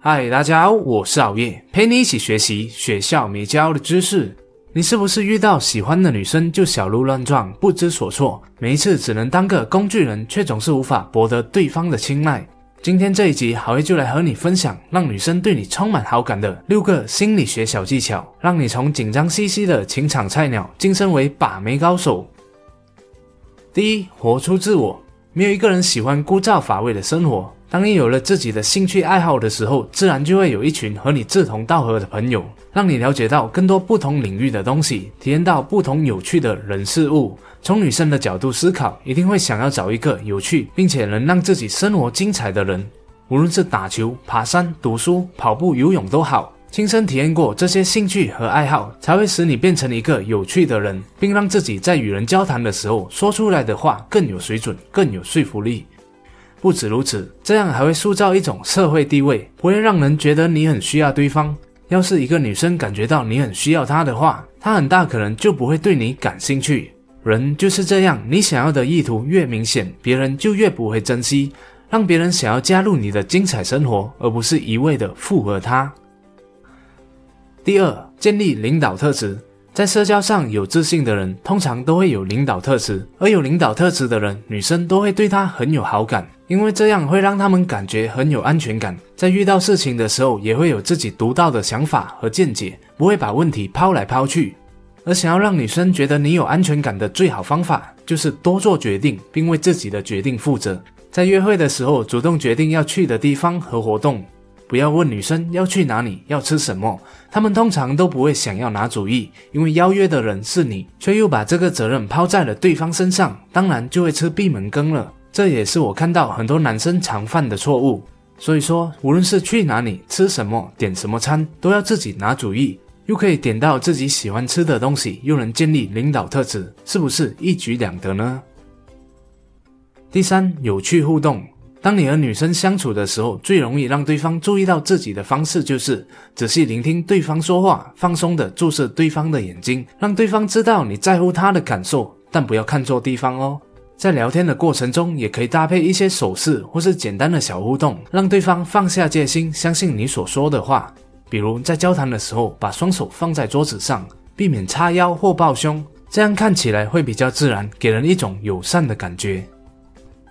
嗨，大家好，我是熬夜，陪你一起学习学校没教的知识。你是不是遇到喜欢的女生就小鹿乱撞，不知所措？每一次只能当个工具人，却总是无法博得对方的青睐。今天这一集，好夜就来和你分享让女生对你充满好感的六个心理学小技巧，让你从紧张兮兮的情场菜鸟晋升为把妹高手。第一，活出自我。没有一个人喜欢枯燥乏味的生活。当你有了自己的兴趣爱好的时候，自然就会有一群和你志同道合的朋友，让你了解到更多不同领域的东西，体验到不同有趣的人事物。从女生的角度思考，一定会想要找一个有趣并且能让自己生活精彩的人。无论是打球、爬山、读书、跑步、游泳都好，亲身体验过这些兴趣和爱好，才会使你变成一个有趣的人，并让自己在与人交谈的时候说出来的话更有水准、更有说服力。不止如此，这样还会塑造一种社会地位，不会让人觉得你很需要对方。要是一个女生感觉到你很需要她的话，她很大可能就不会对你感兴趣。人就是这样，你想要的意图越明显，别人就越不会珍惜，让别人想要加入你的精彩生活，而不是一味的附和他。第二，建立领导特质。在社交上有自信的人，通常都会有领导特质，而有领导特质的人，女生都会对他很有好感，因为这样会让他们感觉很有安全感，在遇到事情的时候，也会有自己独到的想法和见解，不会把问题抛来抛去。而想要让女生觉得你有安全感的最好方法，就是多做决定，并为自己的决定负责。在约会的时候，主动决定要去的地方和活动。不要问女生要去哪里，要吃什么，她们通常都不会想要拿主意，因为邀约的人是你，却又把这个责任抛在了对方身上，当然就会吃闭门羹了。这也是我看到很多男生常犯的错误。所以说，无论是去哪里、吃什么、点什么餐，都要自己拿主意，又可以点到自己喜欢吃的东西，又能建立领导特质，是不是一举两得呢？第三，有趣互动。当你和女生相处的时候，最容易让对方注意到自己的方式，就是仔细聆听对方说话，放松的注视对方的眼睛，让对方知道你在乎他的感受，但不要看错地方哦。在聊天的过程中，也可以搭配一些手势或是简单的小互动，让对方放下戒心，相信你所说的话。比如在交谈的时候，把双手放在桌子上，避免叉腰或抱胸，这样看起来会比较自然，给人一种友善的感觉。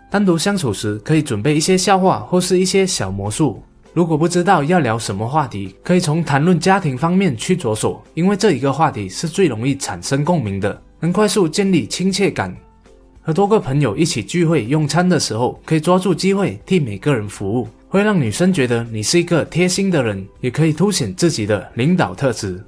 单独相处时，可以准备一些笑话或是一些小魔术。如果不知道要聊什么话题，可以从谈论家庭方面去着手，因为这一个话题是最容易产生共鸣的，能快速建立亲切感。和多个朋友一起聚会用餐的时候，可以抓住机会替每个人服务，会让女生觉得你是一个贴心的人，也可以凸显自己的领导特质。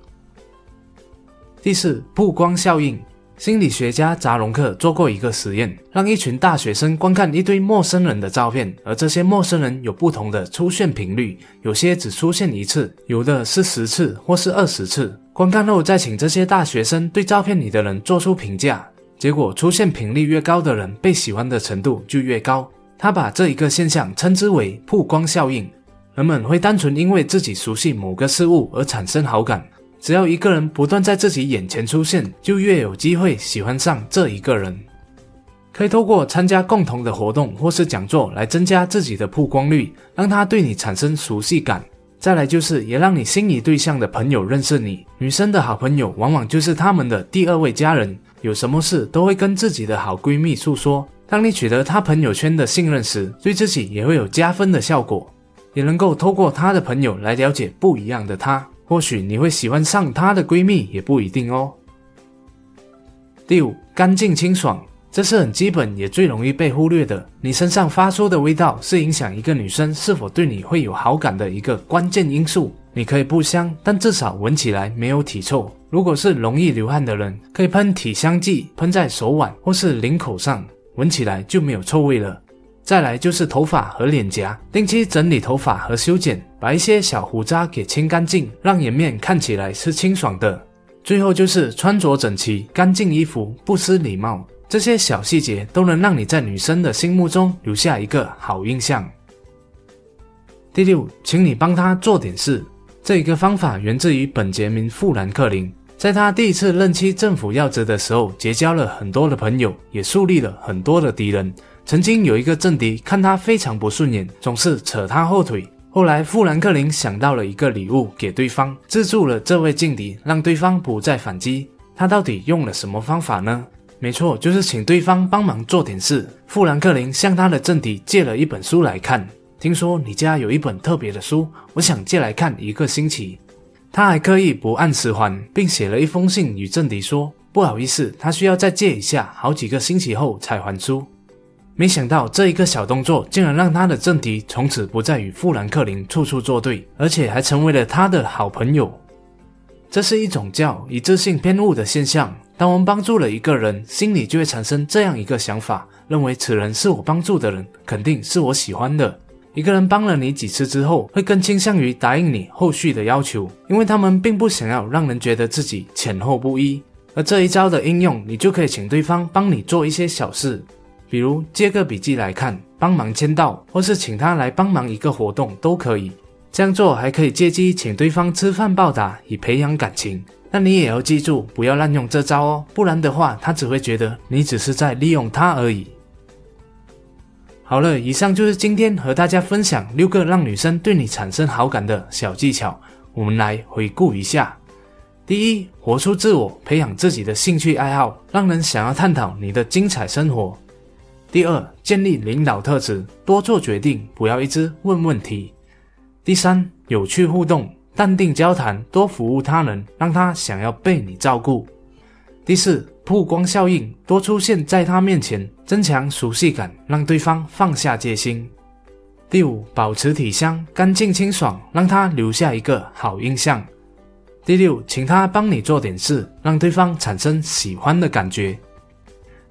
第四，曝光效应。心理学家扎隆克做过一个实验，让一群大学生观看一堆陌生人的照片，而这些陌生人有不同的出现频率，有些只出现一次，有的是十次或是二十次。观看后，再请这些大学生对照片里的人做出评价，结果出现频率越高的人，被喜欢的程度就越高。他把这一个现象称之为曝光效应。人们会单纯因为自己熟悉某个事物而产生好感。只要一个人不断在自己眼前出现，就越有机会喜欢上这一个人。可以透过参加共同的活动或是讲座来增加自己的曝光率，让他对你产生熟悉感。再来就是也让你心仪对象的朋友认识你。女生的好朋友往往就是他们的第二位家人，有什么事都会跟自己的好闺蜜诉说。当你取得她朋友圈的信任时，对自己也会有加分的效果，也能够透过她的朋友来了解不一样的她。或许你会喜欢上她的闺蜜，也不一定哦。第五，干净清爽，这是很基本也最容易被忽略的。你身上发出的味道是影响一个女生是否对你会有好感的一个关键因素。你可以不香，但至少闻起来没有体臭。如果是容易流汗的人，可以喷体香剂，喷在手腕或是领口上，闻起来就没有臭味了。再来就是头发和脸颊，定期整理头发和修剪，把一些小胡渣给清干净，让颜面看起来是清爽的。最后就是穿着整齐，干净衣服，不失礼貌，这些小细节都能让你在女生的心目中留下一个好印象。第六，请你帮他做点事。这一个方法源自于本杰明·富兰克林，在他第一次任期政府要职的时候，结交了很多的朋友，也树立了很多的敌人。曾经有一个政敌看他非常不顺眼，总是扯他后腿，后来，富兰克林想到了一个礼物给对方，制住了这位劲敌，让对方不再反击。他到底用了什么方法呢？没错，就是请对方帮忙做点事。富兰克林向他的政敌借了一本书来看，听说你家有一本特别的书，我想借来看一个星期。他还刻意不按时还，并写了一封信与政敌说：“不好意思，他需要再借一下，好几个星期后才还书。”没想到这一个小动作，竟然让他的政敌从此不再与富兰克林处处作对，而且还成为了他的好朋友。这是一种叫一致性偏误的现象。当我们帮助了一个人，心里就会产生这样一个想法，认为此人是我帮助的人，肯定是我喜欢的。一个人帮了你几次之后，会更倾向于答应你后续的要求，因为他们并不想要让人觉得自己前后不一。而这一招的应用，你就可以请对方帮你做一些小事，比如借个笔记来看，帮忙签到，或是请他来帮忙一个活动都可以。这样做还可以借机请对方吃饭报答，以培养感情。但你也要记住，不要滥用这招哦，不然的话，他只会觉得你只是在利用他而已。好了，以上就是今天和大家分享六个让女生对你产生好感的小技巧。我们来回顾一下：第一，活出自我，培养自己的兴趣爱好，让人想要探讨你的精彩生活；第二，建立领导特质，多做决定，不要一直问问题；第三，有趣互动。淡定交谈，多服务他人，让他想要被你照顾。第四，曝光效应，多出现在他面前，增强熟悉感，让对方放下戒心。第五，保持体香，干净清爽，让他留下一个好印象。第六，请他帮你做点事，让对方产生喜欢的感觉。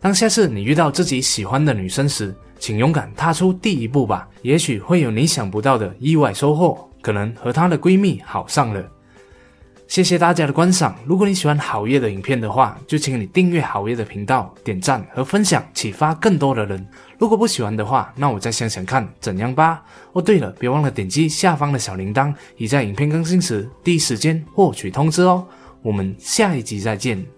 当下次你遇到自己喜欢的女生时，请勇敢踏出第一步吧，也许会有你想不到的意外收获。可能和她的闺蜜好上了。谢谢大家的观赏。如果你喜欢好夜的影片的话，就请你订阅好夜的频道，点赞和分享，启发更多的人。如果不喜欢的话，那我再想想看怎样吧。哦，对了，别忘了点击下方的小铃铛，以在影片更新时第一时间获取通知哦。我们下一集再见。